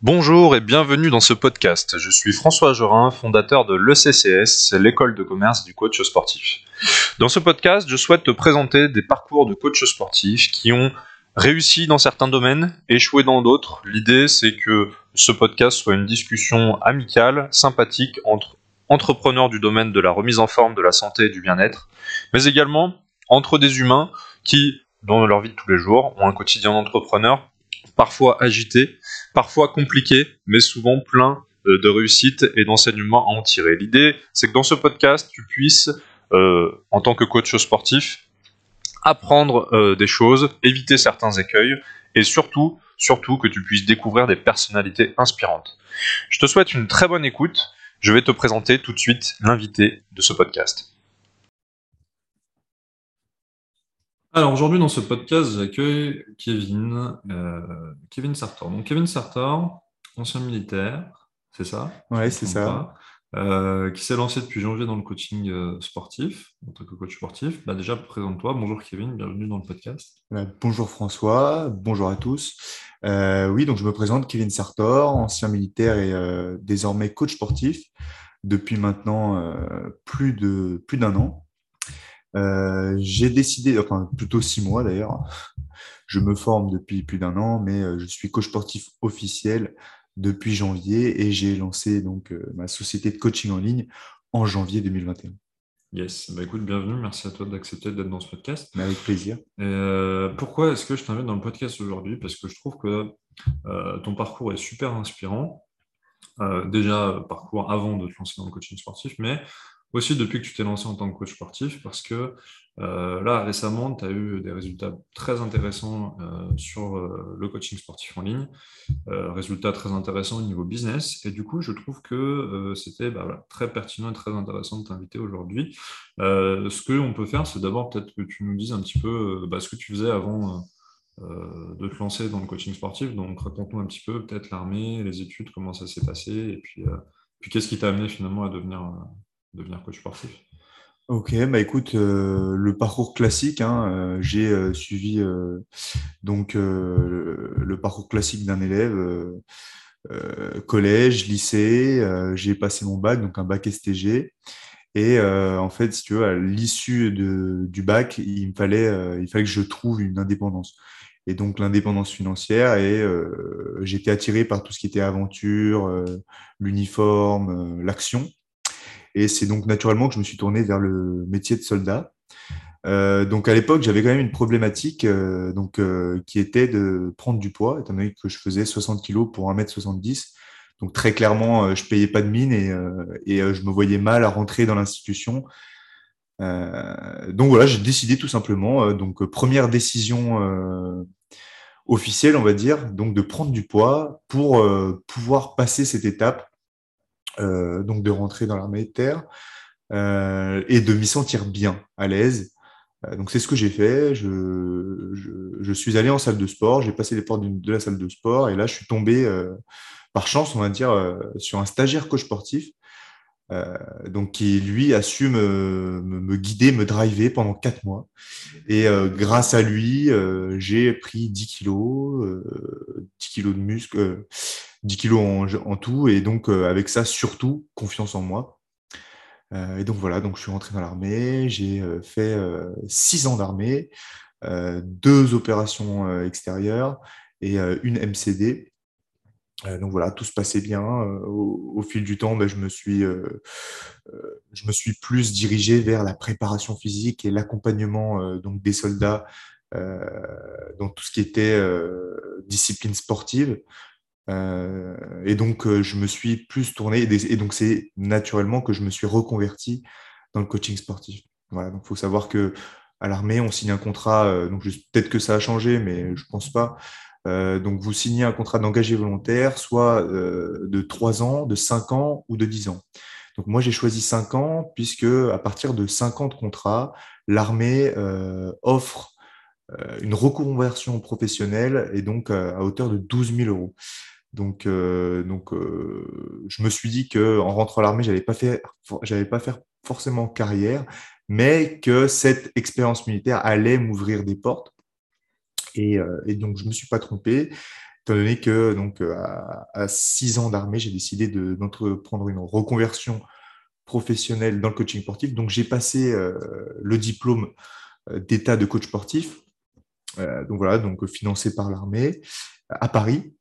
Bonjour et bienvenue dans ce podcast. Je suis François Jorin, fondateur de l'ECCS, l'école de commerce du coach sportif. Dans ce podcast, je souhaite te présenter des parcours de coachs sportifs qui ont réussi dans certains domaines, échoué dans d'autres. L'idée, c'est que ce podcast soit une discussion amicale, sympathique entre entrepreneurs du domaine de la remise en forme, de la santé et du bien-être, mais également entre des humains qui, dans leur vie de tous les jours, ont un quotidien d'entrepreneur parfois agité, parfois compliqué, mais souvent plein euh, de réussite et d'enseignements à en tirer. L'idée, c'est que dans ce podcast, tu puisses, euh, en tant que coach sportif, apprendre euh, des choses, éviter certains écueils, et surtout, surtout que tu puisses découvrir des personnalités inspirantes. Je te souhaite une très bonne écoute. Je vais te présenter tout de suite l'invité de ce podcast. Alors aujourd'hui dans ce podcast, j'accueille Kevin, euh, Kevin Sartor. Donc Kevin Sartor, ancien militaire, c'est ça? Oui, c'est ça. Euh, qui s'est lancé depuis janvier dans le coaching euh, sportif, en tant que coach sportif. Bah déjà, présente-toi. Bonjour Kevin, bienvenue dans le podcast. bonjour François, bonjour à tous. oui, donc je me présente Kevin Sartor, ancien militaire et désormais coach sportif depuis maintenant plus de plus d'un an. Euh, j'ai décidé, enfin plutôt six mois d'ailleurs, je me forme depuis plus d'un an, mais euh, je suis coach sportif officiel depuis janvier et j'ai lancé donc euh, ma société de coaching en ligne en janvier 2021. Yes, bah écoute, bienvenue, merci à toi d'accepter d'être dans ce podcast. Mais avec plaisir. pourquoi est-ce que je t'invite dans le podcast aujourd'hui? Parce que je trouve que ton parcours est super inspirant. déjà, parcours avant de te lancer dans le coaching sportif, mais aussi depuis que tu t'es lancé en tant que coach sportif, parce que euh, là, récemment, tu as eu des résultats très intéressants euh, sur euh, le coaching sportif en ligne, résultats très intéressants au niveau business, et du coup, je trouve que c'était bah, très pertinent et très intéressant de t'inviter aujourd'hui. ce qu'on peut faire, c'est d'abord peut-être que tu nous dises un petit peu bah, ce que tu faisais avant de te lancer dans le coaching sportif, donc raconte-nous un petit peu peut-être l'armée, les études, comment ça s'est passé, et puis, puis qu'est-ce qui t'a amené finalement à devenir devenir coach sportif Ok, bah écoute, euh, le parcours classique, hein, euh, j'ai euh, suivi donc le, parcours classique d'un élève, collège, lycée, j'ai passé mon bac, donc un bac STG, et en fait, si tu veux, à l'issue du bac, il me fallait, il fallait que je trouve une indépendance. Et donc l'indépendance financière, et j'étais attiré par tout ce qui était aventure, l'uniforme, l'action. Et c'est donc naturellement que je me suis tourné vers le métier de soldat. Euh, donc à l'époque, j'avais quand même une problématique euh, donc, euh, qui était de prendre du poids, étant donné que je faisais 60 kg pour 1m70. Donc très clairement, je payais pas de mine et, et je me voyais mal à rentrer dans l'institution. donc voilà, j'ai décidé tout simplement, donc première décision officielle, on va dire, donc de prendre du poids pour pouvoir passer cette étape euh, donc de rentrer dans l'armée de terre euh, et de m'y sentir bien, à l'aise. Euh, donc c'est ce que j'ai fait. Je, je, suis allé en salle de sport, j'ai passé les portes de, la salle de sport et là je suis tombé par chance, on va dire, sur un stagiaire coach sportif. donc qui lui a su me, guider, me driver pendant quatre mois. Et grâce à lui, j'ai pris 10 kilos, 10 kilos de muscle, 10 kilos en, tout, et donc euh, avec ça, surtout, confiance en moi. Euh, et donc voilà, donc je suis rentré dans l'armée, j'ai euh, fait six ans d'armée, deux opérations extérieures et une MCD. donc voilà, tout se passait bien. Au, fil du temps, ben, je, me suis, je me suis plus dirigé vers la préparation physique et l'accompagnement donc des soldats dans tout ce qui était discipline sportive. Euh, et donc, euh, je me suis plus tourné, et, donc c'est naturellement que je me suis reconverti dans le coaching sportif. Voilà, donc il faut savoir que à l'armée, on signe un contrat, euh, donc peut-être que ça a changé, mais je pense pas. donc vous signez un contrat d'engagé volontaire, soit de 3 ans, de 5 ans ou de 10 ans. Donc moi j'ai choisi 5 ans, puisque à partir de 5 ans de contrat, l'armée offre une reconversion professionnelle et donc à hauteur de 12 000 euros. Donc, euh, euh, je me suis dit que en rentrant à l'armée, j'allais pas pas faire forcément carrière, mais que cette expérience militaire allait m'ouvrir des portes. Et, euh, donc, je me suis pas trompé, étant donné que donc, à, six ans d'armée, j'ai décidé d'entreprendre une reconversion professionnelle dans le coaching sportif. Donc, j'ai passé le diplôme d'état de coach sportif, donc voilà, donc financé par l'armée à Paris.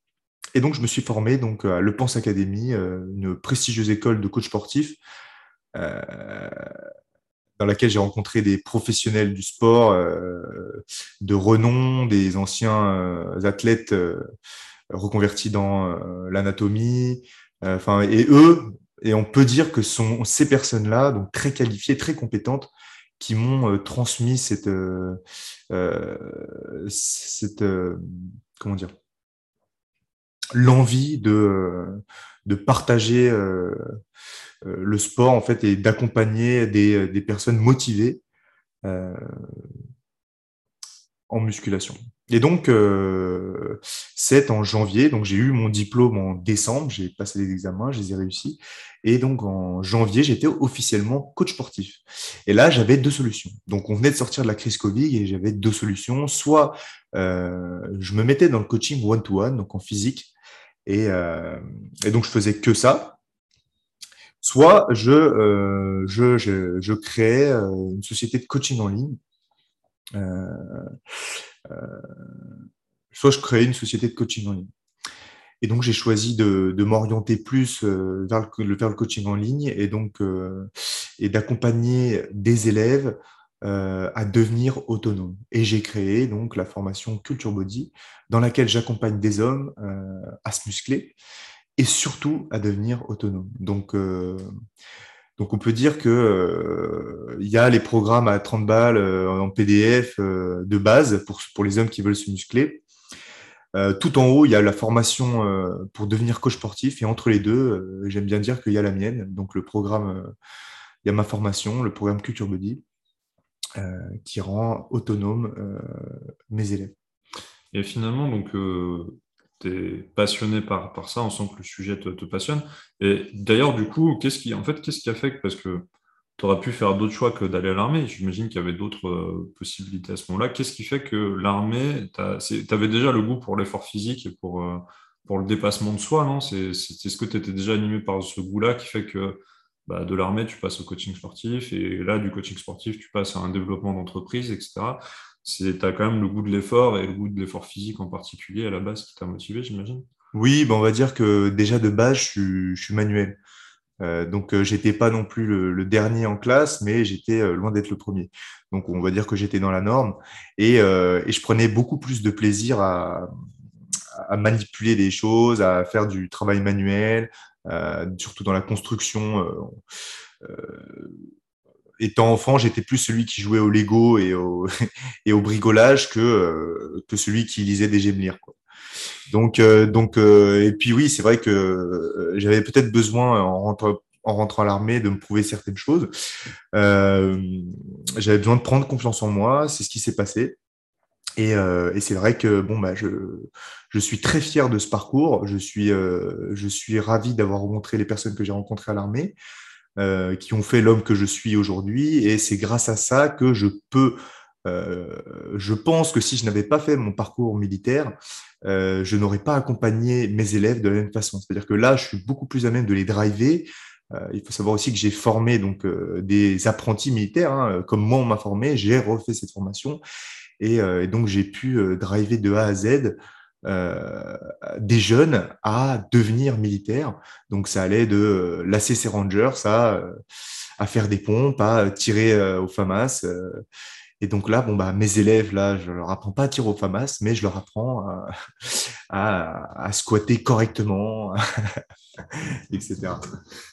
Et donc, je me suis formé donc, à Le Pense Academy, une prestigieuse école de coach sportif dans laquelle j'ai rencontré des professionnels du sport euh, de renom, des anciens euh, athlètes euh, reconvertis dans l'anatomie. Enfin, et eux, et on peut dire que sont ces personnes-là, donc très qualifiées, très compétentes, qui m'ont transmis cette, cette comment dire, l'envie de, partager euh, le sport en fait est d'accompagner des, des, personnes motivées euh, en musculation. Et donc, euh, c'est en janvier, donc j'ai eu mon diplôme en décembre, j'ai passé les examens, je les ai réussis. Et donc, en janvier, j'étais officiellement coach sportif. Et là, j'avais deux solutions. Donc, on venait de sortir de la crise Covid et j'avais deux solutions. Soit euh, je me mettais dans le coaching one-to-one, donc en physique, et, euh, et donc je faisais que ça, soit je, euh, je, je, je, créais euh, une société de coaching en ligne, soit je créais une société de coaching en ligne. Et donc, j'ai choisi de, de m'orienter plus vers le, vers le coaching en ligne et donc et d'accompagner des élèves à devenir autonomes. Et j'ai créé donc la formation Culture Body, dans laquelle j'accompagne des hommes à se muscler et surtout à devenir autonome. Donc, euh, donc on peut dire que euh, il y a les programmes à 30 balles euh, en PDF de base pour, pour les hommes qui veulent se muscler. tout en haut, il y a la formation pour devenir coach sportif et entre les deux, j'aime bien dire qu'il y a la mienne. Donc le programme, il y a ma formation, le programme Culture Body, qui rend autonome mes élèves. Et finalement, donc, tu es passionné par, ça, on sent que le sujet te, passionne. Et d'ailleurs, du coup, qu'est-ce qui, en fait, qu'est-ce qui a fait que, parce que tu aurais pu faire d'autres choix que d'aller à l'armée, j'imagine qu'il y avait d'autres euh, possibilités à ce moment-là. Qu'est-ce qui fait que l'armée, tu avais déjà le goût pour l'effort physique et pour, euh, pour le dépassement de soi, non? C'est ce que tu étais déjà animé par ce goût-là qui fait que bah, de l'armée, tu passes au coaching sportif et là, du coaching sportif, tu passes à un développement d'entreprise, etc tu as quand même le goût de l'effort et le goût de l'effort physique en particulier à la base qui t'a motivé, j'imagine Oui, ben on va dire que déjà de base, je suis, manuel. Euh, donc, euh, j'étais pas non plus le, dernier en classe, mais j'étais euh, loin d'être le premier. Donc, on va dire que j'étais dans la norme et, et, je prenais beaucoup plus de plaisir à, à, manipuler des choses, à faire du travail manuel, surtout dans la construction étant enfant, j'étais plus celui qui jouait au Lego et au, et brigolage que, euh, que celui qui lisait des Gemlir. Quoi. Donc, euh, donc euh, et puis oui, c'est vrai que j'avais peut-être besoin en rentrant, en rentrant à l'armée de me prouver certaines choses. j'avais besoin de prendre confiance en moi, c'est ce qui s'est passé. Et, et c'est vrai que bon, bah, je, suis très fier de ce parcours. Je suis, suis ravi d'avoir rencontré les personnes que j'ai rencontrées à l'armée. Euh, qui ont fait l'homme que je suis aujourd'hui. Et c'est grâce à ça que je peux, euh, je pense que si je n'avais pas fait mon parcours militaire, euh, je n'aurais pas accompagné mes élèves de la même façon. C'est-à-dire que là, je suis beaucoup plus à même de les driver. il faut savoir aussi que j'ai formé donc des apprentis militaires, hein, comme moi on m'a formé, j'ai refait cette formation et, et donc j'ai pu driver de A à Z euh, des jeunes à devenir militaires. Donc ça allait de lasser ses rangers à, euh, à faire des pompes, à tirer euh, au FAMAS. Et donc là, bon, bah, mes élèves, là, je leur apprends pas à tirer au FAMAS, mais je leur apprends à, à, à squatter correctement, etc.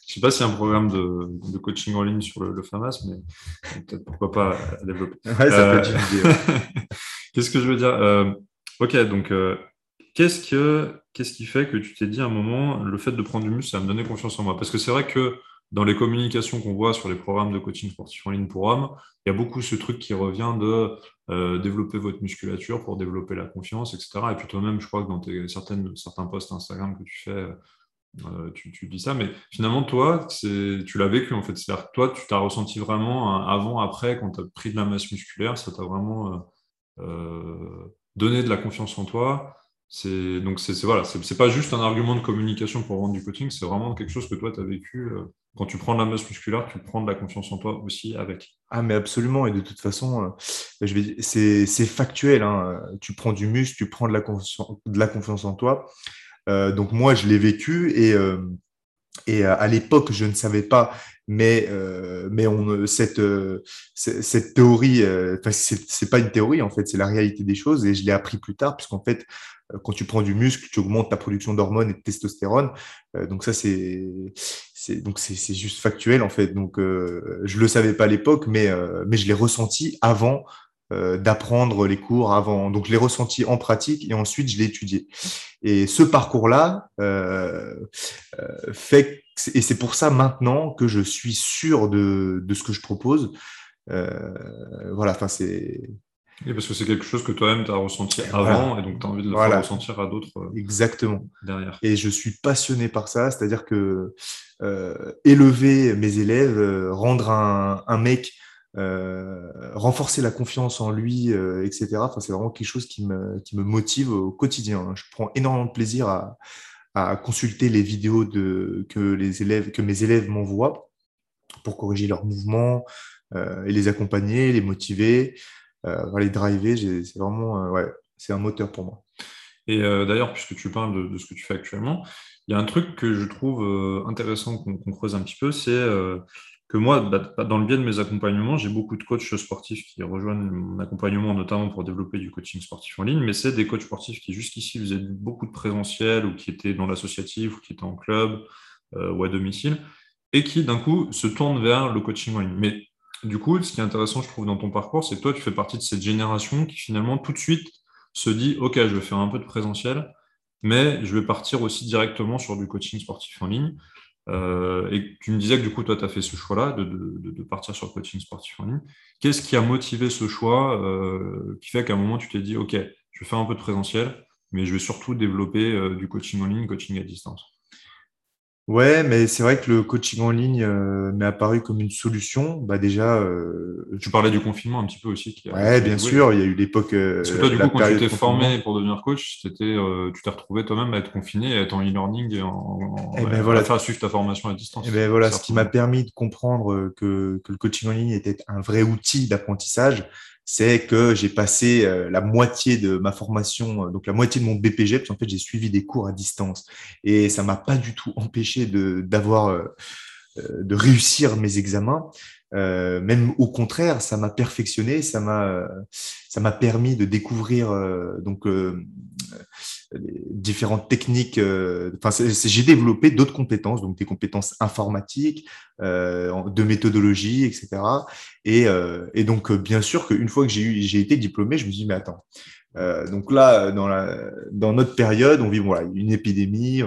Je sais pas s'il y a un programme de, de, coaching en ligne sur le, FAMAS, mais peut-être pourquoi pas développer. Ouais, ça peut être une idée. Qu'est-ce que je veux dire Ok, donc Qu'est-ce, que, qu'est-ce qui fait que tu t'es dit à un moment, le fait de prendre du muscle, ça va me donner confiance en moi? Parce que c'est vrai que dans les communications qu'on voit sur les programmes de coaching sportif en ligne pour hommes, il y a beaucoup ce truc qui revient de euh, développer votre musculature pour développer la confiance, etc. Et puis toi-même, je crois que dans tes, certains posts Instagram que tu fais, euh, tu, tu, dis ça. Mais finalement, toi, tu l'as vécu en fait. C'est-à-dire que toi, tu t'as ressenti vraiment avant, après, quand tu as pris de la masse musculaire, ça t'a vraiment euh, donné de la confiance en toi donc c'est voilà, pas juste un argument de communication pour vendre du coaching, c'est vraiment quelque chose que toi tu as vécu. Euh, quand tu prends de la masse musculaire, tu prends de la confiance en toi aussi avec. Ah mais absolument et de toute façon, euh, je vais c'est factuel. Hein. Tu prends du muscle, tu prends de la confiance, de la confiance en toi. Euh, donc moi je l'ai vécu et et à l'époque, je ne savais pas, mais, euh, mais cette, euh, cette théorie, euh, c'est pas une théorie en fait, c'est la réalité des choses et je l'ai appris plus tard, puisqu'en fait, euh, quand tu prends du muscle, tu augmentes ta production d'hormones et de testostérone. Euh, donc ça, c'est donc c'est juste factuel en fait. Donc je le savais pas à l'époque, mais, mais je l'ai ressenti avant euh, d'apprendre les cours avant. Donc, je l'ai ressenti en pratique et ensuite, je l'ai étudié. Et ce parcours-là euh, euh, fait, et c'est pour ça maintenant que je suis sûr de, de ce que je propose. voilà, enfin, c'est. Et parce que c'est quelque chose que toi-même tu as ressenti avant et donc tu as envie de le faire ressentir à d'autres Exactement. derrière. Et je suis passionné par ça, c'est-à-dire que élever mes élèves, rendre un, un mec euh, renforcer la confiance en lui, euh, etc. Enfin, c'est vraiment quelque chose qui me, qui me motive au quotidien. Hein. Je prends énormément de plaisir à, à consulter les vidéos de, que, les élèves, que mes élèves m'envoient pour corriger leurs mouvements euh, et les accompagner, les motiver, euh, les driver. C'est vraiment ouais, c'est un moteur pour moi. Et d'ailleurs, puisque tu parles de, ce que tu fais actuellement, il y a un truc que je trouve intéressant qu'on creuse un petit peu, c'est que moi, bah, bah, dans le biais de mes accompagnements, j'ai beaucoup de coachs sportifs qui rejoignent mon accompagnement, notamment pour développer du coaching sportif en ligne, mais c'est des coachs sportifs qui jusqu'ici faisaient beaucoup de présentiel ou qui étaient dans l'associatif ou qui étaient en club euh, ou à domicile et qui d'un coup se tournent vers le coaching en ligne. Du coup, ce qui est intéressant, je trouve, dans ton parcours, c'est que toi, tu fais partie de cette génération qui finalement tout de suite se dit, OK, je vais faire un peu de présentiel, mais je vais partir aussi directement sur du coaching sportif en ligne. Euh, et tu me disais que du coup, toi, tu as fait ce choix-là de, partir sur le coaching sportif en ligne. Qu'est-ce qui a motivé ce choix euh, qui fait qu'à un moment, tu t'es dit, OK, je vais faire un peu de présentiel, mais je vais surtout développer euh, du coaching en ligne, coaching à distance? Ouais, mais c'est vrai que le coaching en ligne euh, m'est apparu comme une solution. Bah déjà, euh, tu parlais du confinement un petit peu aussi. Qui ouais, bien sûr, il y a eu l'époque. Euh, Parce que toi, du coup, quand tu t'es formé pour devenir coach, c'était, tu t'es retrouvé toi-même à être confiné, à être en e-learning, en, et eh ben voilà. à faire suivre ta formation à distance. Et eh ben voilà, ce qui m'a permis de comprendre que, que le coaching en ligne était un vrai outil d'apprentissage c'est que j'ai passé euh, la moitié de ma formation, euh, donc la moitié de mon BPG, parce qu'en fait j'ai suivi des cours à distance et ça m'a pas du tout empêché de d'avoir euh, de réussir mes examens. Euh, même au contraire, ça m'a perfectionné, ça m'a ça m'a permis de découvrir euh, donc différentes techniques. Enfin, j'ai développé d'autres compétences, donc des compétences informatiques, de méthodologie, etc. Et, et donc bien sûr qu'une fois que j'ai été diplômé, je me dis mais attends. Euh, donc là, dans, notre période, on vit une épidémie,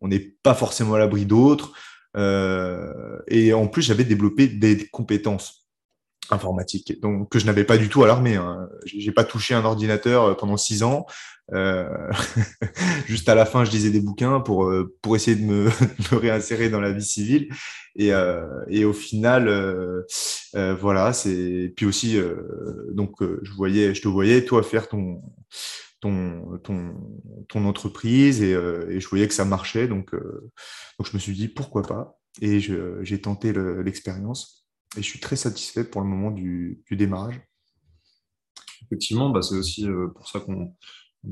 on n'est pas forcément à l'abri d'autres. Euh, et en plus, j'avais développé des compétences informatiques, donc que je n'avais pas du tout à l'armée. Hein. J'ai pas touché un ordinateur euh, pendant six ans. Euh, juste à la fin, je lisais des bouquins pour euh, pour essayer de me, réinsérer dans la vie civile. Et, et au final, voilà, c'est puis aussi donc je voyais, je te voyais toi faire ton ton, ton, entreprise et, je voyais que ça marchait. Donc, donc je me suis dit pourquoi pas? Et j'ai tenté l'expérience et je suis très satisfait pour le moment du, démarrage. Effectivement, bah c'est aussi euh, pour ça qu'on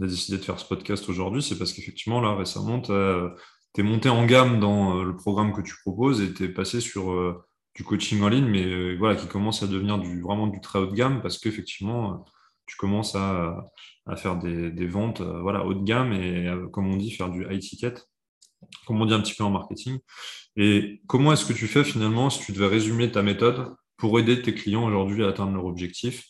a décidé de faire ce podcast aujourd'hui. C'est parce qu'effectivement, là, récemment, tu es monté en gamme dans le programme que tu proposes et tu es passé sur du coaching en ligne, mais voilà, qui commence à devenir vraiment du très haut de gamme parce qu'effectivement, tu commences à, faire des, ventes euh, voilà, haut de gamme et, euh, comme on dit, faire du high ticket, comme on dit un petit peu en marketing. Et comment est-ce que tu fais finalement, si tu devais résumer ta méthode pour aider tes clients aujourd'hui à atteindre leur objectif?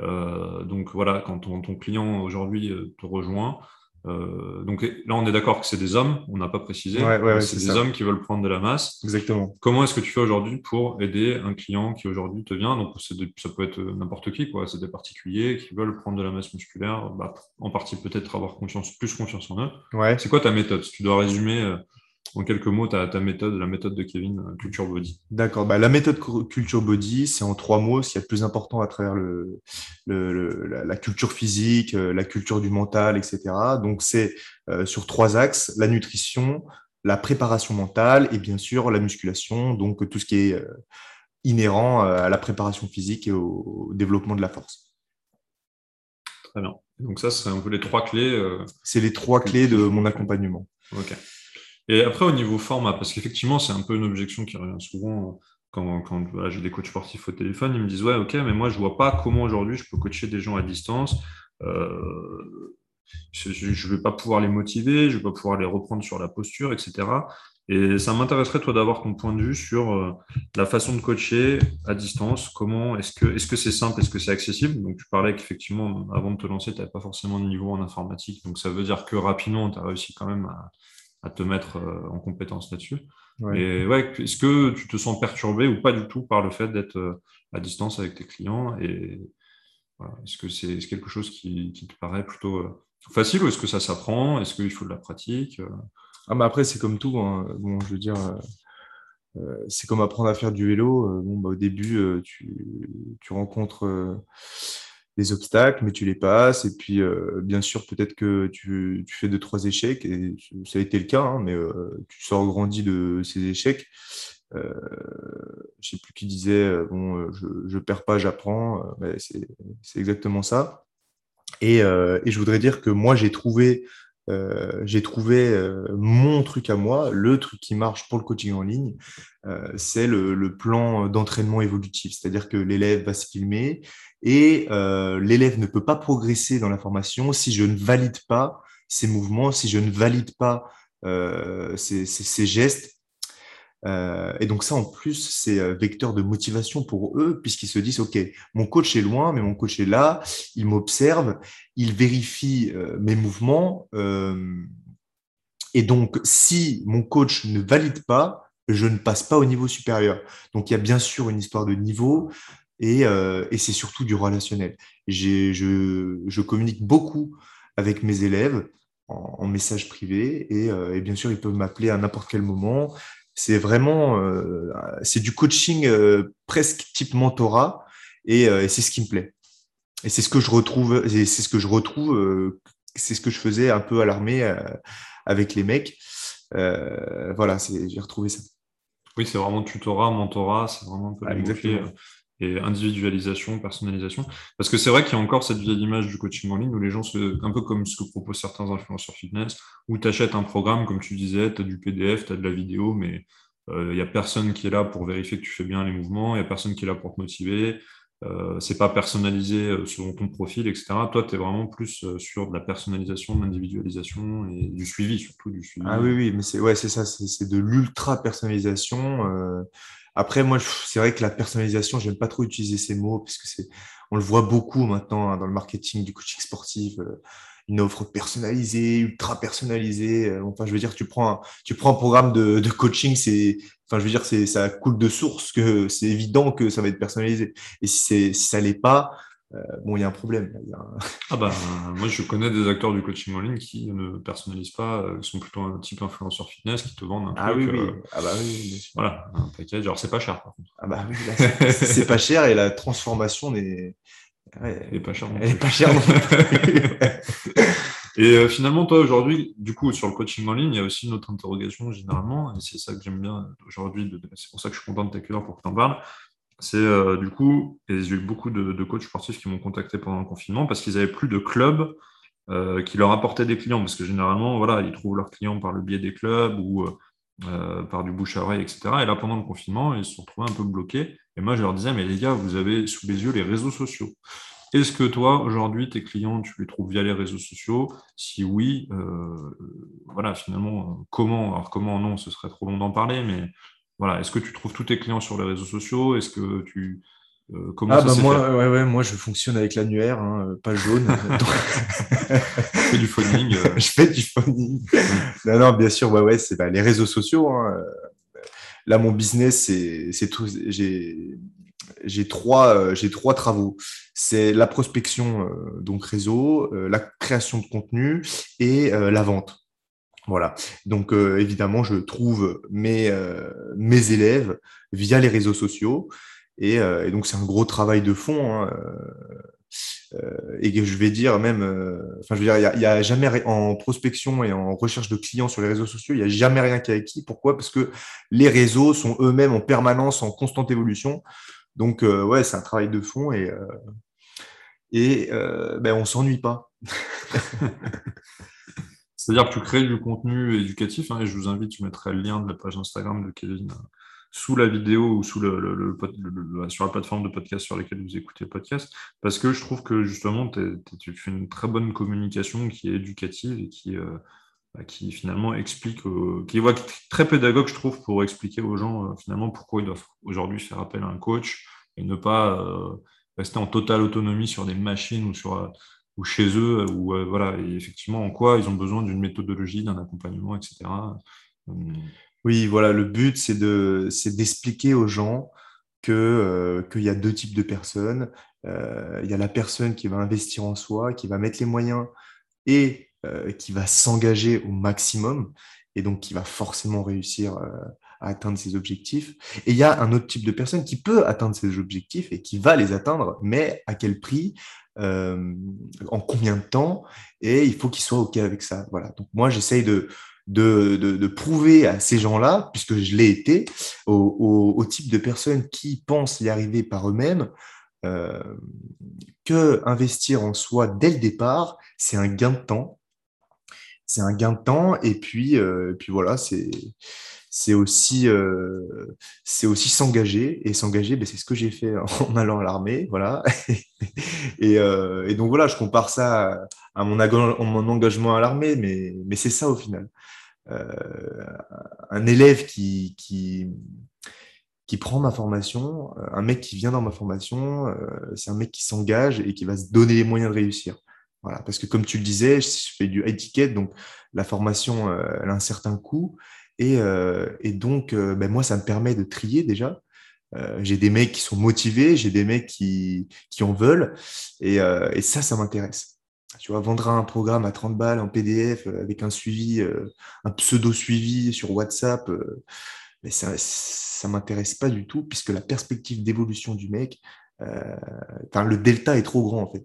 Euh, Donc voilà, quand ton, ton client aujourd'hui te rejoint, euh, donc là, on est d'accord que c'est des hommes, on n'a pas précisé. c'est des hommes qui veulent prendre de la masse. Exactement. Comment est-ce que tu fais aujourd'hui pour aider un client qui aujourd'hui te vient? Donc ça peut être n'importe qui, quoi. C'est des particuliers qui veulent prendre de la masse musculaire, bah, en partie peut-être avoir confiance, plus confiance en eux. Ouais. C'est quoi ta méthode? Si tu dois résumer euh, en quelques mots ta, ta méthode, la méthode de Kevin, Culture Body. D'accord. Bah, la méthode Culture Body, c'est en trois mots, ce qui est le plus important à travers le, la, culture physique, la culture du mental, etc. Donc, c'est sur trois axes, la nutrition, la préparation mentale et bien sûr la musculation, donc tout ce qui est inhérent à la préparation physique et au développement de la force. Très bien. Donc ça, c'est un peu les trois clés. Euh, c'est les trois clés de mon accompagnement. Ok. Et après, au niveau format, parce qu'effectivement, c'est un peu une objection qui revient souvent quand, quand j'ai des coachs sportifs au téléphone, ils me disent ouais, ok, mais moi, je vois pas comment aujourd'hui je peux coacher des gens à distance. Euh, je ne vais pas pouvoir les motiver, je ne vais pas pouvoir les reprendre sur la posture, etc. Et ça m'intéresserait, toi, d'avoir ton point de vue sur euh, la façon de coacher à distance. Comment est-ce que est-ce que c'est simple, est-ce que c'est accessible? Donc, tu parlais qu'effectivement, avant de te lancer, tu n'avais pas forcément de niveau en informatique. Donc, ça veut dire que rapidement, tu as réussi quand même à, te mettre euh, en compétence là-dessus. Et ouais, est-ce que tu te sens perturbé ou pas du tout par le fait d'être euh, à distance avec tes clients Et est-ce que c'est quelque chose qui, qui, te paraît plutôt facile ou est-ce que ça s'apprend? Est-ce qu'il faut de la pratique ah, mais après, c'est comme tout. Hein. Bon, je veux dire, euh, euh, c'est comme apprendre à faire du vélo. Euh, bon, bah, au début, tu, tu rencontres des obstacles, mais tu les passes. Et puis, bien sûr, peut-être que tu, tu, fais deux, trois échecs. Et ça a été le cas, hein, mais tu sors grandi de ces échecs. je ne sais plus qui disait bon, je, ne perds pas, j'apprends. c'est exactement ça. Et, et, je voudrais dire que moi, j'ai trouvé euh, j'ai trouvé euh, mon truc à moi, le truc qui marche pour le coaching en ligne, euh, c'est le, plan d'entraînement évolutif. C'est-à-dire que l'élève va se filmer et l'élève ne peut pas progresser dans la formation si je ne valide pas ses mouvements, si je ne valide pas ses gestes euh, et donc ça, en plus, c'est euh, vecteur de motivation pour eux, puisqu'ils se disent, OK, mon coach est loin, mais mon coach est là, il m'observe, il vérifie euh, mes mouvements. et donc, si mon coach ne valide pas, je ne passe pas au niveau supérieur. Donc, il y a bien sûr une histoire de niveau, et, c'est surtout du relationnel. Je, communique beaucoup avec mes élèves en, message privé, et bien sûr, ils peuvent m'appeler à n'importe quel moment c'est vraiment euh, c'est du coaching euh, presque type mentorat euh, et, c'est ce qui me plaît. Et c'est ce que je retrouve, c'est ce que je retrouve, c'est ce que je faisais un peu à l'armée avec les mecs. voilà, j'ai retrouvé ça. Oui, c'est vraiment tutorat, mentorat, c'est vraiment un peu ah, et individualisation, personnalisation. Parce que c'est vrai qu'il y a encore cette vieille image du coaching en ligne où les gens, se, un peu comme ce que proposent certains influenceurs fitness, où tu achètes un programme, comme tu disais, tu as du PDF, tu as de la vidéo, mais euh, il n'y a personne qui est là pour vérifier que tu fais bien les mouvements, il n'y a personne qui est là pour te motiver, euh, c'est pas personnalisé euh, selon ton profil, etc. Toi, tu es vraiment plus euh, sur de la personnalisation, de l'individualisation et du suivi, surtout du suivi. Ah oui, oui, mais c'est ouais, ça, c'est de l'ultra personnalisation. Euh, après, moi, c'est vrai que la personnalisation, j'aime pas trop utiliser ces mots parce que c'est, on le voit beaucoup maintenant hein, dans le marketing du coaching sportif. Euh, une offre personnalisée, ultra personnalisée. Euh, enfin, je veux dire, tu prends un, tu prends un programme de, de coaching, c'est, enfin, je veux dire, c'est, ça coule de source que c'est évident que ça va être personnalisé. Et si c'est, si ça l'est pas, bon, il y a un problème. Ah bah, moi, je connais des acteurs du coaching en ligne qui ne personnalisent pas, euh, sont plutôt un type influenceur fitness qui te vendent un ah, truc. Oui, oui. Euh, ah bah oui, Voilà, un package. Alors, c'est pas cher, par contre. Ah bah oui, c'est pas cher et la transformation n'est. elle pas chère. Elle est pas chère. et finalement, toi, aujourd'hui, du coup, sur le coaching en ligne, il y a aussi une autre interrogation, généralement, et c'est ça que j'aime bien aujourd'hui, c'est pour ça que je suis content de t'accueillir pour que tu en parles c'est euh, du coup, et j'ai eu beaucoup de, coachs sportifs qui m'ont contacté pendant le confinement parce qu'ils n'avaient plus de clubs euh, qui leur apportaient des clients. Parce que généralement, voilà, ils trouvent leurs clients par le biais des clubs ou euh, par du bouche à oreille, etc. Et là, pendant le confinement, ils se sont retrouvés un peu bloqués. Et moi, je leur disais, mais les gars, vous avez sous les yeux les réseaux sociaux. Est-ce que toi, aujourd'hui, tes clients, tu les trouves via les réseaux sociaux? Si oui, voilà, finalement, comment? Alors, comment? Non, ce serait trop long d'en parler, mais voilà, est-ce que tu trouves tous tes clients sur les réseaux sociaux? Est-ce que tu euh, comment ah bah moi, ouais, ouais, moi je fonctionne avec l'annuaire, hein, pas jaune. je fais du phoning. Euh. je fais du phoning. non, non, bien sûr, ouais, ouais, c'est bah, les réseaux sociaux. Hein. Là, mon business, c'est tout. J'ai j'ai trois, euh, j'ai trois travaux. C'est la prospection, donc réseau, la création de contenu et la vente. Voilà. Donc, euh, évidemment, je trouve mes, euh, mes élèves via les réseaux sociaux. Et, euh, et donc, c'est un gros travail de fond. Hein, et je vais dire même, enfin, je veux dire, il n'y a, a, jamais en prospection et en recherche de clients sur les réseaux sociaux, il n'y a jamais rien qui est acquis. Pourquoi? Parce que les réseaux sont eux-mêmes en permanence, en constante évolution. Donc, ouais, c'est un travail de fond et, et ben, on s'ennuie pas. C'est-à-dire que tu crées du contenu éducatif, hein, et je vous invite, je mettrai le lien de la page Instagram de Kevin euh, sous la vidéo ou sous le, sur la plateforme de podcast sur laquelle vous écoutez le podcast, parce que je trouve que justement, tu fais une très bonne communication qui est éducative et qui, euh, bah, qui finalement explique, euh, qui est très pédagogue, je trouve, pour expliquer aux gens finalement pourquoi ils doivent aujourd'hui faire appel à un coach et ne pas rester en totale autonomie sur des machines ou sur ou chez eux, ou euh, voilà, effectivement en quoi ils ont besoin d'une méthodologie, d'un accompagnement, etc. Hum. Oui, voilà, le but c'est de c'est d'expliquer aux gens que euh, qu'il y a deux types de personnes. Euh, il y a la personne qui va investir en soi, qui va mettre les moyens et qui va s'engager au maximum et donc qui va forcément réussir à atteindre ses objectifs. Et il y a un autre type de personne qui peut atteindre ses objectifs et qui va les atteindre, mais à quel prix? Euh, en combien de temps, et il faut qu'ils soient OK avec ça. Voilà. Donc moi, j'essaye de, de, de, prouver à ces gens-là, puisque je l'ai été, au, type de personnes qui pensent y arriver par eux-mêmes, euh, que investir en soi dès le départ, c'est un gain de temps. C'est un gain de temps, et puis, euh, puis voilà, c'est c'est aussi euh, c'est aussi s'engager et s'engager ben, c'est ce que j'ai fait en allant à l'armée voilà. Et, euh, et, donc voilà je compare ça à, mon, mon, engagement à l'armée mais mais c'est ça au final. Euh, un élève qui, qui qui prend ma formation un mec qui vient dans ma formation c'est un mec qui s'engage et qui va se donner les moyens de réussir. Voilà parce que comme tu le disais je fais du high ticket donc la formation elle a un certain coût et, euh, et donc, euh, ben moi, ça me permet de trier déjà. Euh, j'ai des mecs qui sont motivés, j'ai des mecs qui, qui en veulent. Et, ça, ça m'intéresse. Tu vois, vendre un programme à 30 balles en PDF avec un suivi, un pseudo-suivi sur WhatsApp, mais ça ne m'intéresse pas du tout puisque la perspective d'évolution du mec, euh, le delta est trop grand en fait.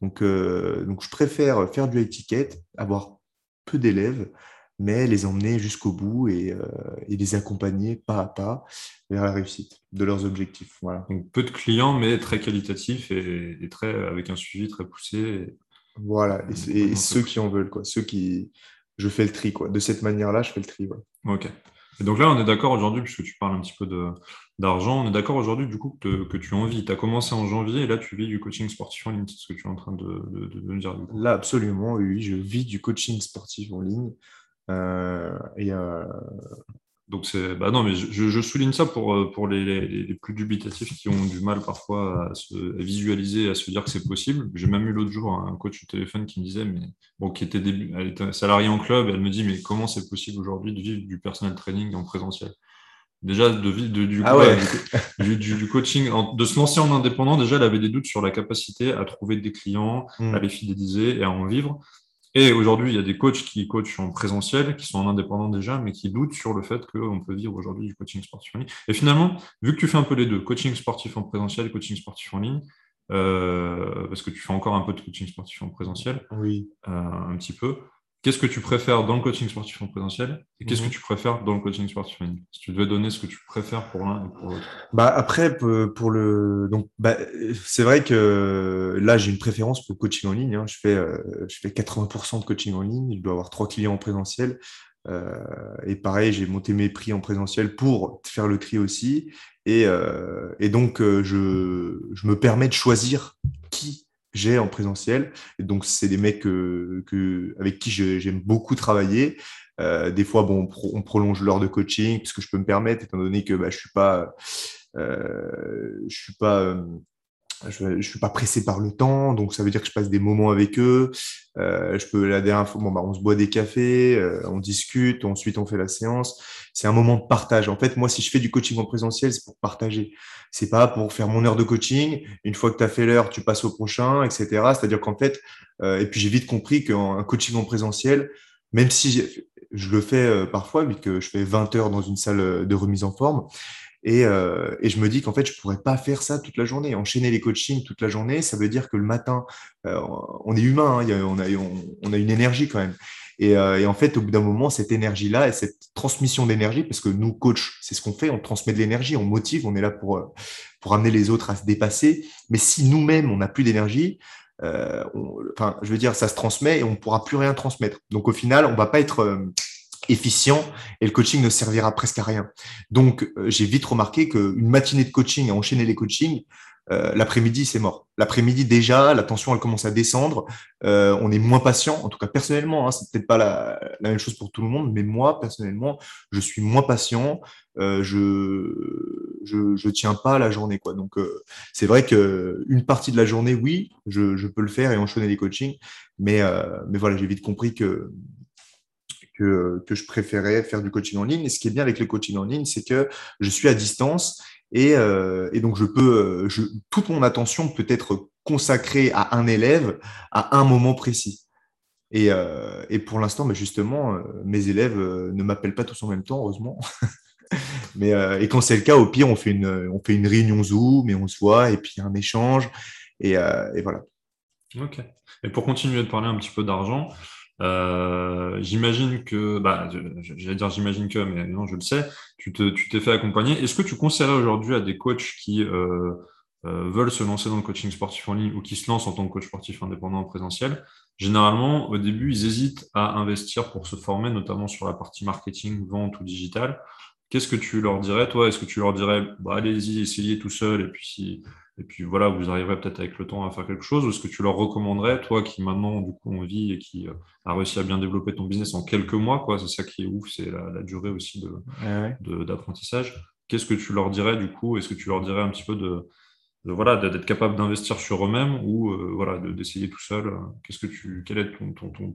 Donc, donc je préfère faire du étiquette, avoir peu d'élèves, mais les emmener jusqu'au bout et, euh, et, les accompagner pas à pas vers la réussite de leurs objectifs. Voilà. Donc peu de clients, mais très qualitatifs et, et très, avec un suivi très poussé. Voilà, et, ceux qui en veulent, quoi. ceux qui... Je fais le tri, quoi. De cette manière-là, je fais le tri. Ok. Et donc là, on est d'accord aujourd'hui, puisque tu parles un petit peu d'argent, on est d'accord aujourd'hui du coup que, que tu en vis. Tu as commencé en janvier et là, tu vis du coaching sportif en ligne, c'est ce que tu es en train de, de, de me dire. Là, absolument, oui, je vis du coaching sportif en ligne. Euh, et, euh, donc c'est bah non mais je, souligne ça pour, euh, pour les, plus dubitatifs qui ont du mal parfois à se visualiser, à se dire que c'est possible. J'ai même eu l'autre jour un coach au téléphone qui me disait mais bon qui était début, elle était salariée en club, elle me dit mais comment c'est possible aujourd'hui de vivre du personnel training en présentiel? Déjà de vivre du, ah du, coaching, de se lancer en indépendant, déjà elle avait des doutes sur la capacité à trouver des clients, hmm. à les fidéliser et à en vivre. Et aujourd'hui, il y a des coachs qui coachent en présentiel, qui sont en indépendant déjà, mais qui doutent sur le fait qu'on peut vivre aujourd'hui du coaching sportif en ligne. Et finalement, vu que tu fais un peu les deux, coaching sportif en présentiel, coaching sportif en ligne, euh, parce que tu fais encore un peu de coaching sportif en présentiel, oui. Euh, un petit peu, Qu'est-ce que tu préfères dans le coaching sportif en présentiel et qu'est-ce que mhm. tu préfères dans le coaching sportif en ligne? Si tu devais donner ce que tu préfères pour l'un et pour l'autre. Bah après pour le donc bah, c'est vrai que là j'ai une préférence pour le coaching en ligne. Hein. Je fais euh, je fais 80% de coaching en ligne. Je dois avoir trois clients en présentiel. Euh, et pareil, j'ai monté mes prix en présentiel pour faire le tri aussi. Et, euh, et donc, je, je me permets de choisir qui j'ai en présentiel. Et donc, c'est des mecs que, avec qui j'aime beaucoup travailler. Euh, des fois, bon, on, prolonge l'heure de coaching, puisque je peux me permettre, étant donné que bah, je suis pas, euh, je suis pas euh, je ne suis pas pressé par le temps, donc ça veut dire que je passe des moments avec eux. Euh, je peux la dernière fois, bon, bah, on se boit des cafés, euh, on discute, ensuite on fait la séance. C'est un moment de partage. En fait, moi, si je fais du coaching en présentiel, c'est pour partager. C'est pas pour faire mon heure de coaching. Une fois que tu as fait l'heure, tu passes au prochain, etc. C'est-à-dire qu'en fait, euh, et puis j'ai vite compris qu'un coaching en présentiel, même si je le fais parfois, vu que je fais 20 heures dans une salle de remise en forme. Et, et je me dis qu'en fait, je pourrais pas faire ça toute la journée. Enchaîner les coachings toute la journée, ça veut dire que le matin, on est humain, hein, on, a, une énergie quand même. Et, et, en fait, au bout d'un moment, cette énergie-là et cette transmission d'énergie, parce que nous, coach, c'est ce qu'on fait, on transmet de l'énergie, on motive, on est là pour, pour amener les autres à se dépasser. Mais si nous-mêmes, on n'a plus d'énergie, euh, enfin, je veux dire, ça se transmet et on ne pourra plus rien transmettre. Donc au final, on va pas être euh, efficient et le coaching ne servira presque à rien. Donc euh, j'ai vite remarqué qu'une matinée de coaching à enchaîner les coachings, euh, l'après-midi, c'est mort. L'après-midi, déjà, la tension, elle commence à descendre. Euh, on est moins patient, en tout cas personnellement. Hein, c'est peut-être pas la, même chose pour tout le monde, mais moi, personnellement, je suis moins patient. Je, je, tiens pas la journée, quoi. Donc, c'est vrai que une partie de la journée, oui, je, je peux le faire et enchaîner les coachings, mais, mais voilà, j'ai vite compris que que, que, je préférais faire du coaching en ligne. Et ce qui est bien avec le coaching en ligne, c'est que je suis à distance et, euh, donc, je peux, je, toute mon attention peut être consacrée à un élève à un moment précis. Et, euh, pour l'instant, mais justement, euh, mes élèves euh, ne m'appellent pas tous en même temps, heureusement. mais, euh, et quand c'est le cas, au pire, on fait, une, on fait une réunion Zoom et on se voit, et puis un échange. Et voilà. Ok. Et pour continuer de parler un petit peu d'argent, euh, j'imagine que, bah, j'allais dire j'imagine que, mais non, je le sais, tu t'es tu fait accompagner. Est-ce que tu conseillerais aujourd'hui à des coachs qui euh, euh, veulent se lancer dans le coaching sportif en ligne ou qui se lancent en tant que coach sportif indépendant en présentiel? Généralement, au début, ils hésitent à investir pour se former, notamment sur la partie marketing, vente ou digital. Qu'est-ce que tu leur dirais, toi? Est-ce que tu leur dirais, bah, allez-y, essayez tout seul, et puis si et puis voilà, vous arriverez peut-être avec le temps à faire quelque chose. Ou est-ce que tu leur recommanderais, toi qui maintenant du coup en vie et qui euh, a réussi à bien développer ton business en quelques mois, quoi, c'est ça qui est ouf, c'est la, durée aussi de, d'apprentissage. Qu'est-ce que tu leur dirais du coup? Est-ce que tu leur dirais un petit peu de, voilà d'être capable d'investir sur eux-mêmes ou euh, voilà d'essayer tout seul? Qu'est-ce que tu quel est ton, ton, ton,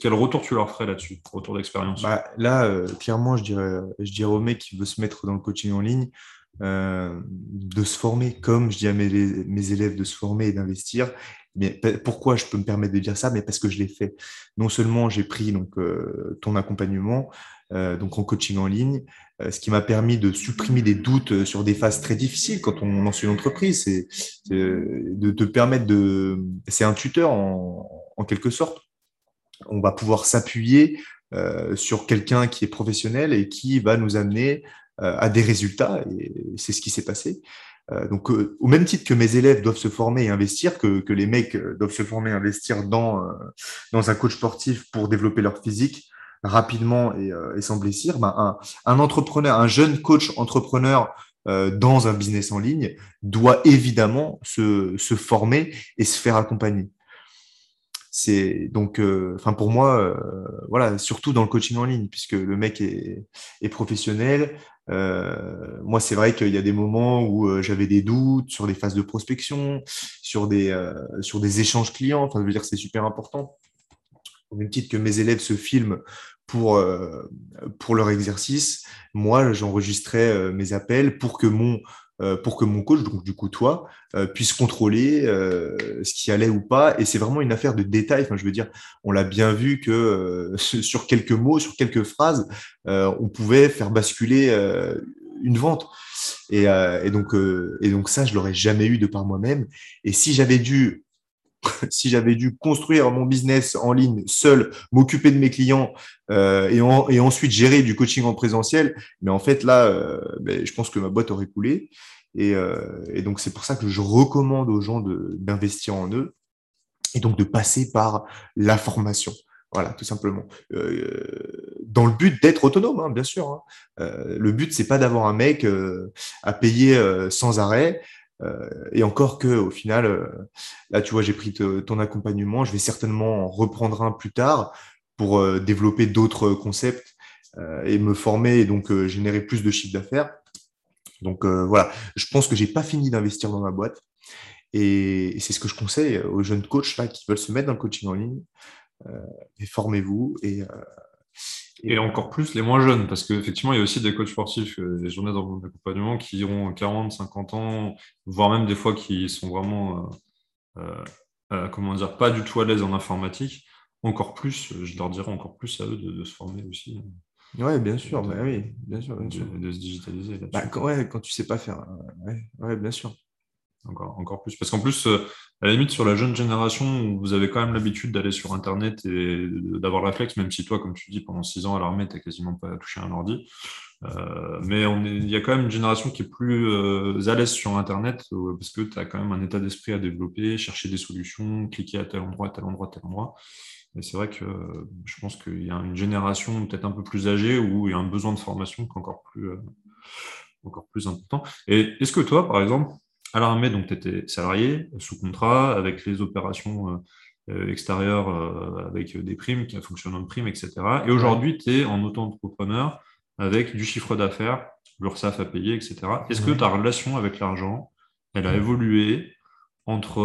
quel retour tu leur ferais là-dessus, retour d'expérience. Bah, Là, euh, clairement, je dirais, je dirais au mec qui veut se mettre dans le coaching en ligne, euh, de se former, comme je dis à mes, élèves de se former et d'investir. Mais pourquoi je peux me permettre de dire ça? Mais parce que je l'ai fait. Non seulement j'ai pris donc euh, ton accompagnement, euh, donc en coaching en ligne, ce qui m'a permis de supprimer des doutes sur des phases très difficiles quand on lance une entreprise, c'est de te permettre de, c'est un tuteur en, quelque sorte. On va pouvoir s'appuyer sur quelqu'un qui est professionnel et qui va nous amener à des résultats, et c'est ce qui s'est passé. Euh, donc, euh, au même titre que mes élèves doivent se former et investir, que, que les mecs doivent se former et investir dans, dans un coach sportif pour développer leur physique rapidement et, sans blessure, un, un, entrepreneur, un jeune coach entrepreneur dans un business en ligne doit évidemment se, se former et se faire accompagner c'est donc enfin pour moi voilà surtout dans le coaching en ligne puisque le mec est, est professionnel euh, moi, c'est vrai qu'il y a des moments où euh, j'avais des doutes sur des phases de prospection, sur des, euh, sur des échanges clients. Enfin, je veux dire, c'est super important. Au même titre que mes élèves se filment pour, pour leur exercice, moi, j'enregistrais mes appels pour que mon euh, pour que mon coach, donc du coup toi, euh, puisse contrôler euh, ce qui allait ou pas. Et c'est vraiment une affaire de détail. Enfin, je veux dire, on l'a bien vu que sur quelques mots, sur quelques phrases, on pouvait faire basculer une vente. Et, et donc, et donc ça, je l'aurais jamais eu de par moi-même. Et si j'avais dû si j'avais dû construire mon business en ligne seul, m'occuper de mes clients euh, et, ensuite gérer du coaching en présentiel, mais en fait là, euh, ben, je pense que ma boîte aurait coulé. Et, euh, et donc c'est pour ça que je recommande aux gens d'investir en eux et donc de passer par la formation. Voilà, tout simplement. Dans le but d'être autonome, hein, bien sûr. Hein. Le but, c'est pas d'avoir un mec à payer sans arrêt. Euh, et encore que, au final, euh, là, tu vois, j'ai pris ton accompagnement. Je vais certainement en reprendre un plus tard pour euh, développer d'autres concepts et me former et donc générer plus de chiffre d'affaires. Donc voilà, je pense que j'ai pas fini d'investir dans ma boîte. Et, c'est ce que je conseille aux jeunes coachs là, qui veulent se mettre dans le coaching en ligne. et formez-vous et, et encore plus les moins jeunes, parce qu'effectivement, il y a aussi des coachs sportifs, euh, des journées d'accompagnement qui ont 40, 50 ans, voire même des fois qui sont vraiment, euh, euh, comment dire, pas du tout à l'aise en informatique. encore plus, je leur dirais encore plus à eux de, se former aussi. Oui, bien sûr, bah oui, bien sûr, bien sûr. De, se digitaliser. Bah, quand, ouais, quand tu sais pas faire, ouais, bien sûr. Encore, plus. Parce qu'en plus, euh, à la limite, sur la jeune génération, vous avez quand même l'habitude d'aller sur Internet et d'avoir la flex, même si toi, comme tu dis, pendant six ans à l'armée, tu n'as quasiment pas touché un ordi. Euh, mais il y a quand même une génération qui est plus euh, à l'aise sur Internet parce que tu as quand même un état d'esprit à développer, chercher des solutions, cliquer à tel endroit, à tel endroit, à tel endroit. Et c'est vrai que je pense qu'il y a une génération peut-être un peu plus âgée où il y a un besoin de formation qui est encore plus, encore plus important. Et est-ce que toi, par exemple, à l'armée, donc tu étais salarié, sous contrat, avec les opérations euh, euh, extérieures, euh, avec des primes, qui fonctionnent en prime, etc. Et aujourd'hui, tu es en auto-entrepreneur avec du chiffre d'affaires, l'URSSAF à payer, etc. Est-ce que ta relation avec l'argent, elle a évolué entre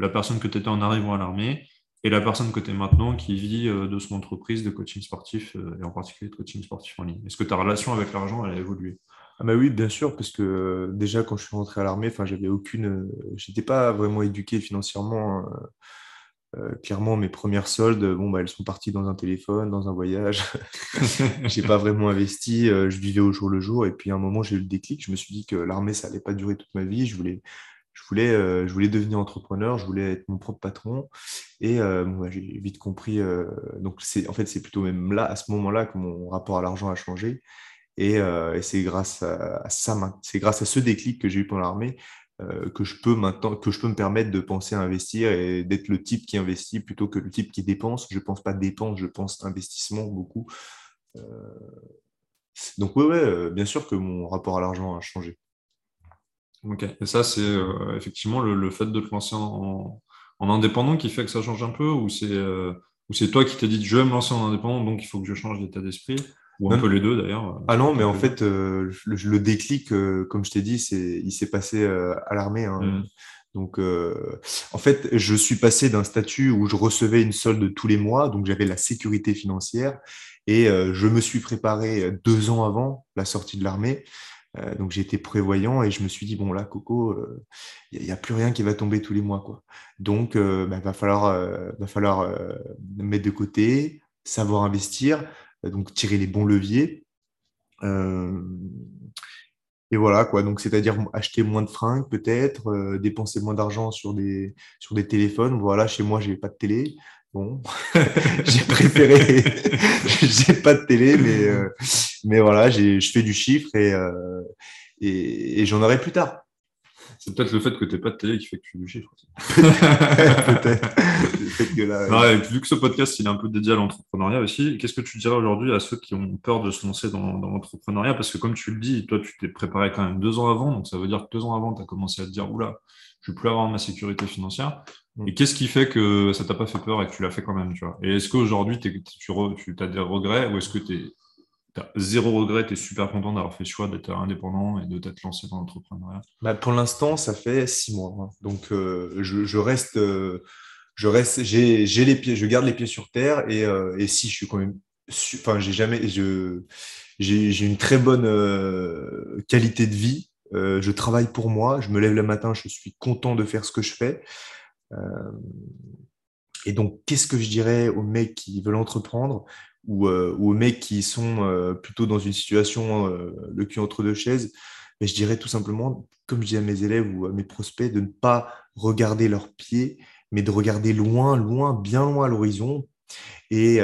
la personne que tu étais en arrivant à l'armée et la personne que tu es maintenant qui vit de son entreprise de coaching sportif et en particulier de coaching sportif en ligne? Est-ce que ta relation avec l'argent, elle a évolué? Ah bah oui, bien sûr, parce que euh, déjà quand je suis rentré à l'armée, enfin j'avais aucune, euh, j'étais pas vraiment éduqué financièrement. Euh, clairement, mes premières soldes, bon bah elles sont parties dans un téléphone, dans un voyage. j'ai pas vraiment investi, je vivais au jour le jour. Et puis à un moment j'ai eu le déclic, je me suis dit que l'armée ça allait pas durer toute ma vie. Je voulais, je voulais, je voulais devenir entrepreneur, je voulais être mon propre patron. Et bah, j'ai vite compris. donc en fait c'est plutôt même là, à ce moment-là, que mon rapport à l'argent a changé. Euh, et, c'est grâce à, ça, c'est grâce à ce déclic que j'ai eu pendant l'armée euh, que je peux maintenant, que je peux me permettre de penser à investir et d'être le type qui investit plutôt que le type qui dépense. Je pense pas dépense, je pense investissement beaucoup. Euh, donc oui, ouais, bien sûr que mon rapport à l'argent a changé. Ok, et ça c'est effectivement le, fait de te lancer en, indépendant qui fait que ça change un peu ou c'est c'est toi qui t'es dit je vais me lancer en indépendant donc il faut que je change d'état d'esprit? Ou un peu les deux d'ailleurs. Ah non, mais en fait, euh, le, déclic, euh, comme je t'ai dit, il s'est passé euh, à l'armée. Hein. Mm. Donc, en fait, je suis passé d'un statut où je recevais une solde tous les mois, donc j'avais la sécurité financière, et je me suis préparé deux ans avant la sortie de l'armée. donc j'étais prévoyant et je me suis dit bon là Coco, il n'y a, plus rien qui va tomber tous les mois quoi. Donc il bah, va falloir, va falloir mettre de côté, savoir investir, donc tirer les bons leviers. Euh, et voilà, quoi. Donc, c'est-à-dire acheter moins de fringues, peut-être, euh, dépenser moins d'argent sur des, sur des téléphones. Voilà, chez moi, j'ai pas de télé. Bon, j'ai préféré, j'ai pas de télé, mais, euh, mais voilà, je fais du chiffre et, et j'en aurai plus tard. C'est peut-être le fait que tu n'aies pas de télé qui fait que tu du chiffre. peut-être. vu que ce podcast il est un peu dédié à l'entrepreneuriat aussi, qu'est-ce que tu dirais aujourd'hui à ceux qui ont peur de se lancer dans, l'entrepreneuriat? Parce que comme tu le dis, toi, tu t'es préparé quand même deux ans avant. Donc ça veut dire que deux ans avant, tu as commencé à te dire Oula, je ne vais plus avoir ma sécurité financière. Mm. Et qu'est-ce qui fait que ça t'a pas fait peur et que tu l'as fait quand même tu vois? Et est-ce qu'aujourd'hui, tu, tu as des regrets ou est-ce que tu es zéro regret, tu es super content d'avoir fait le choix d'être indépendant et de t'être lancé dans l'entrepreneuriat bah, Pour l'instant, ça fait six mois. Hein. Donc, euh, je, reste, euh, je reste, j'ai, les pieds, je garde les pieds sur terre et, euh, si je suis quand même, enfin, j'ai jamais, je, j'ai, une très bonne qualité de vie. je travaille pour moi, je me lève le matin, je suis content de faire ce que je fais. et donc, qu'est-ce que je dirais aux mecs qui veulent entreprendre? Ou, euh, aux mecs qui sont euh, plutôt dans une situation euh, le cul entre deux chaises, mais je dirais tout simplement, comme je dis à mes élèves ou à mes prospects, de ne pas regarder leurs pieds, mais de regarder loin, loin, bien loin à l'horizon. Et,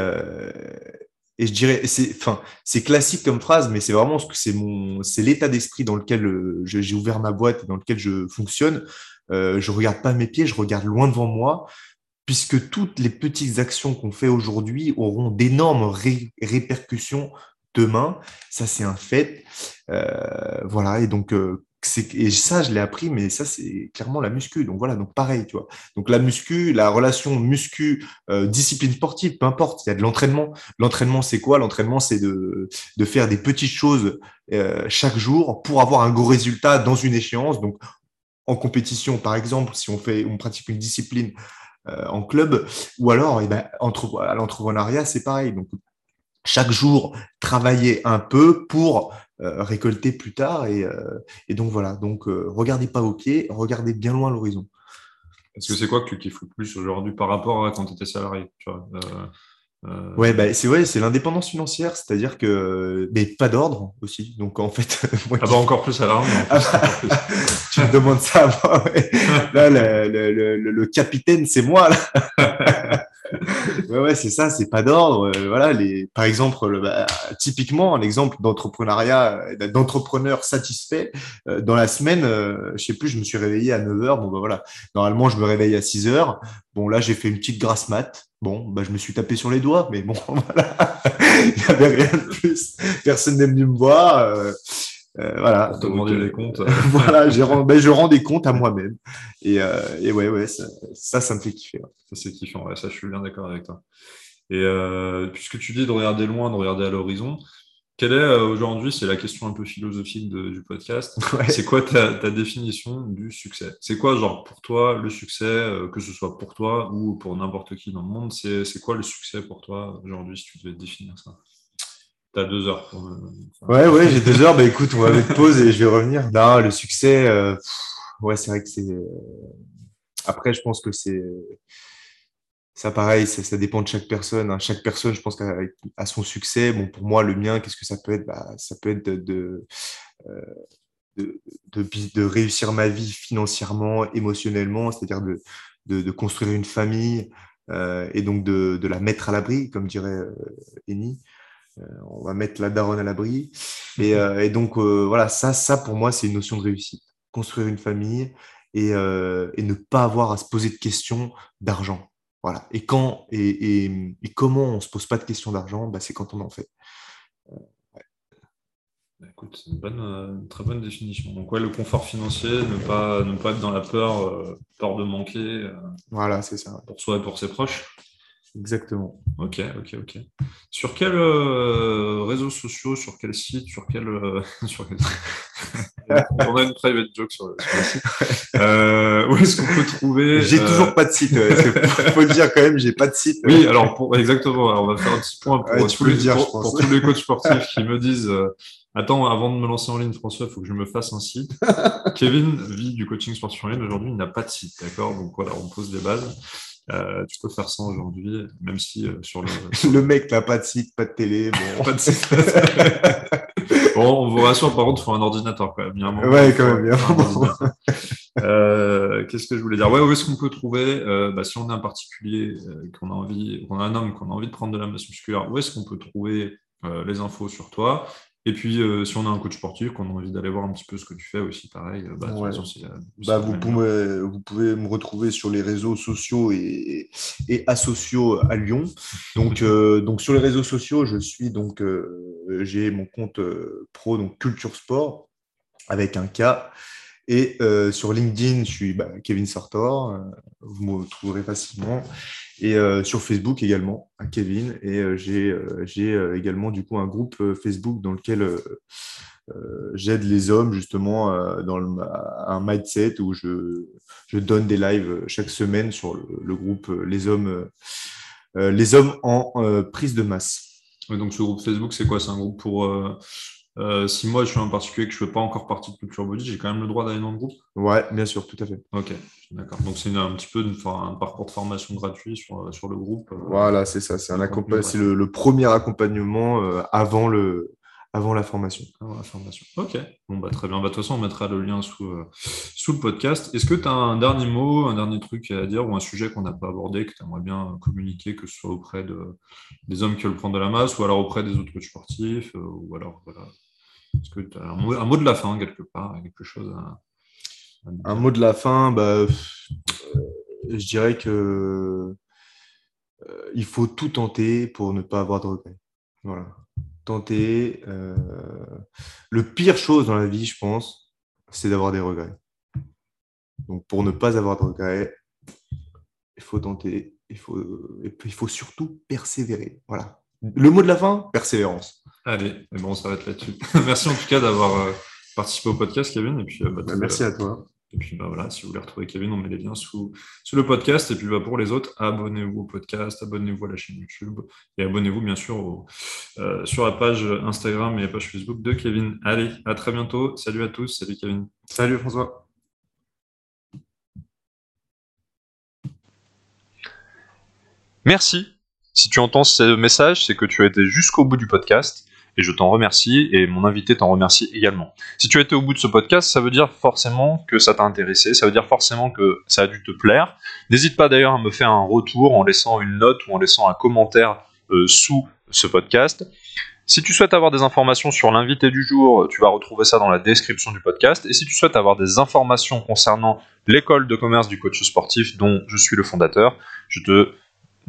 je dirais, c'est, enfin, c'est classique comme phrase, mais c'est vraiment ce que c'est mon, c'est l'état d'esprit dans lequel j'ai ouvert ma boîte et dans lequel je fonctionne. Euh, je regarde pas mes pieds, je regarde loin devant moi puisque toutes les petites actions qu'on fait aujourd'hui auront d'énormes répercussions demain. Ça, c'est un fait. Euh, voilà, et donc, euh, et ça, je l'ai appris, mais ça, c'est clairement la muscu. Donc voilà, donc pareil, tu vois. Donc la muscu, la relation muscu, euh, discipline sportive, peu importe, il y a de l'entraînement. L'entraînement, c'est quoi? L'entraînement, c'est de, de faire des petites choses chaque jour pour avoir un gros résultat dans une échéance. Donc en compétition, par exemple, si on fait, on pratique une discipline euh, en club, ou alors eh ben, entre, à l'entrepreneuriat, c'est pareil. Donc, chaque jour, travailler un peu pour euh, récolter plus tard. Et, euh, et, donc voilà, donc regardez pas au pied, regardez bien loin l'horizon. Est-ce que c'est quoi que tu kiffes le plus aujourd'hui par rapport à quand tu étais salarié euh, Ouais, bah, c'est ouais, c'est l'indépendance financière, c'est-à-dire que mais pas d'ordre aussi. Donc en fait, moi, ah bah encore plus à ah bah, tu me demandes ça à moi. Là, le, le, le, le capitaine, c'est moi là. ouais, ouais, c'est ça, c'est pas d'ordre. Euh, voilà, les, par exemple, le, bah, typiquement, l'exemple d'entrepreneuriat, euh, d'entrepreneur satisfait, euh, dans la semaine, je sais plus, je me suis réveillé à 9 h Bon, bah voilà, normalement, je me réveille à 6 h Bon, là, j'ai fait une petite grasse mat. Bon, bah, je me suis tapé sur les doigts, mais bon, voilà, il n'y avait rien de plus. Personne n'est venu me voir. Euh, voilà. Pour te demander des comptes. voilà, ben, je rends des comptes à moi-même. Et, euh, et, ouais, ouais, ça, ça, me fait kiffer. Ça, c'est kiffant. Ouais, ça, je suis bien d'accord avec toi. Et euh, puisque tu dis de regarder loin, de regarder à l'horizon, quelle est aujourd'hui, c'est la question un peu philosophique du podcast, c'est quoi ta, ta, définition du succès? C'est quoi, genre, pour toi, le succès, que ce soit pour toi ou pour n'importe qui dans le monde, c'est quoi le succès pour toi aujourd'hui, si tu devais définir ça? Deux heures. ouais, ouais, j'ai deux heures. Bah écoute, on va mettre pause et je vais revenir. Non, le succès, euh, ouais, c'est vrai que c'est. Euh, après, je pense que c'est. Ça, pareil, ça, dépend de chaque personne. Hein. Chaque personne, je pense, a, son succès. Bon, pour moi, le mien, qu'est-ce que ça peut être? Bah, Ça peut être de, euh, de, de, de, réussir ma vie financièrement, émotionnellement, c'est-à-dire de, de, construire une famille et donc de, la mettre à l'abri, comme dirait Eni. Euh, on va mettre la daronne à l'abri. Et, mhm. euh, donc, euh, voilà, ça, ça, pour moi, c'est une notion de réussite. Construire une famille et, ne pas avoir à se poser de questions d'argent. Voilà. Et quand et, comment on ne se pose pas de questions d'argent, bah, c'est quand on en fait. Bah, écoute, c'est une, très bonne définition. Donc, ouais, le confort financier, ne pas, ne pas être dans la peur, peur de manquer. voilà, c'est ça. Pour soi et pour ses proches. Exactement. Ok, ok, ok. Sur quels euh, réseaux sociaux, sur quel site, sur quel. Euh, sur On a une private joke sur, le site. Euh, où est-ce qu'on peut trouver. J'ai toujours pas de site. Il faut le dire quand même, j'ai pas de site. Oui, alors pour, exactement. Alors on va faire un petit point pour, tous, les, dire, pour, tous les coachs sportifs qui me disent. Attends, avant de me lancer en ligne, François, il faut que je me fasse un site. Kevin vit du coaching sportif en ligne. Aujourd'hui, il n'a pas de site, d'accord? Donc voilà, on pose des bases. Euh, tu peux faire ça aujourd'hui, même si euh, sur le. le mec n'a pas de site, pas de télé. Bon. pas de site. bon, on vous rassure, par contre, il faut un ordinateur quand même. Il ouais, quand même. Bien. Euh, Qu'est-ce que je voulais dire? Ouais, où est-ce qu'on peut trouver euh, bah, Si on est un particulier, qu'on a envie, qu'on a un homme, qu'on a envie de prendre de la masse musculaire, où est-ce qu'on peut trouver les infos sur toi? Et puis, euh, si on a un coach sportif, qu'on a envie d'aller voir un petit peu ce que tu fais aussi, pareil, euh, bah vous, pouvez, vous, pouvez, me retrouver sur les réseaux sociaux et, et asociaux à Lyon. Donc, euh, donc, sur les réseaux sociaux, je suis donc, j'ai mon compte pro, donc Culture Sport, avec un K. Et sur LinkedIn, je suis bah, Kevin Sartor, vous me trouverez facilement. Et euh, sur Facebook également, à Kevin. Et euh, j'ai euh, également du coup un groupe Facebook dans lequel j'aide les hommes justement dans un mindset où je, je, donne des lives chaque semaine sur le, groupe Les hommes, les hommes en prise de masse. donc ce groupe Facebook, c'est quoi? C'est un groupe pour euh, si moi je suis un particulier que je ne fais pas encore partie de Culture Body, j'ai quand même le droit d'aller dans le groupe? Ouais, bien sûr, tout à fait. Ok, d'accord. Donc c'est un petit peu un parcours de formation gratuit sur, sur le groupe. Euh, voilà, c'est ça. C'est le, le, premier accompagnement euh, avant, le, avant la formation. Avant la formation. Ok, bon, bah, très bien. Bah, de toute façon, on mettra le lien sous, sous le podcast. Est-ce que tu as un dernier mot, un dernier truc à dire ou un sujet qu'on n'a pas abordé, que tu aimerais bien communiquer, que ce soit auprès de, des hommes qui veulent prendre de la masse ou alors auprès des autres coachs sportifs ou alors voilà est-ce que tu as un mot, de la fin, quelque part, quelque chose Un mot de la fin, bah, euh, je dirais que euh, il faut tout tenter pour ne pas avoir de regrets. Voilà. Tenter. Euh, le pire chose dans la vie, je pense, c'est d'avoir des regrets. Donc, pour ne pas avoir de regrets, il faut tenter. Il faut, il faut surtout persévérer. Voilà. Le mot de la fin, persévérance. Allez, bon, on s'arrête là-dessus. merci en tout cas d'avoir euh, participé au podcast, Kevin. Et puis, euh, bah, bah, merci à toi. Et puis bah voilà, si vous voulez retrouver Kevin, on met les liens sous, sous le podcast. Et puis bah, pour les autres, abonnez-vous au podcast, abonnez-vous à la chaîne YouTube et abonnez-vous bien sûr euh, sur la page Instagram et la page Facebook de Kevin. Allez, à très bientôt. Salut à tous. Salut Kevin. Salut François. Merci. Si tu entends ce message, c'est que tu as été jusqu'au bout du podcast et je t'en remercie et mon invité t'en remercie également. Si tu as été au bout de ce podcast, ça veut dire forcément que ça t'a intéressé, ça veut dire forcément que ça a dû te plaire. N'hésite pas d'ailleurs à me faire un retour en laissant une note ou en laissant un commentaire euh, sous ce podcast. Si tu souhaites avoir des informations sur l'invité du jour, tu vas retrouver ça dans la description du podcast. Et si tu souhaites avoir des informations concernant l'école de commerce du coach sportif dont je suis le fondateur, je te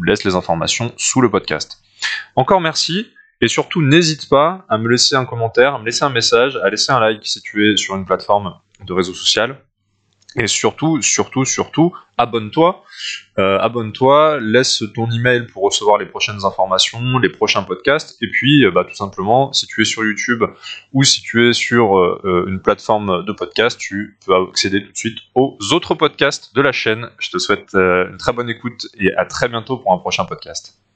laisse les informations sous le podcast. Encore merci. Et surtout, n'hésite pas à me laisser un commentaire, à me laisser un message, à laisser un like si tu es sur une plateforme de réseau social. Et surtout, surtout, surtout, abonne-toi. Euh, abonne-toi, laisse ton email pour recevoir les prochaines informations, les prochains podcasts. Et puis, euh, bah, tout simplement, si tu es sur YouTube ou si tu es sur euh, une plateforme de podcast, tu peux accéder tout de suite aux autres podcasts de la chaîne. Je te souhaite une très bonne écoute et à très bientôt pour un prochain podcast.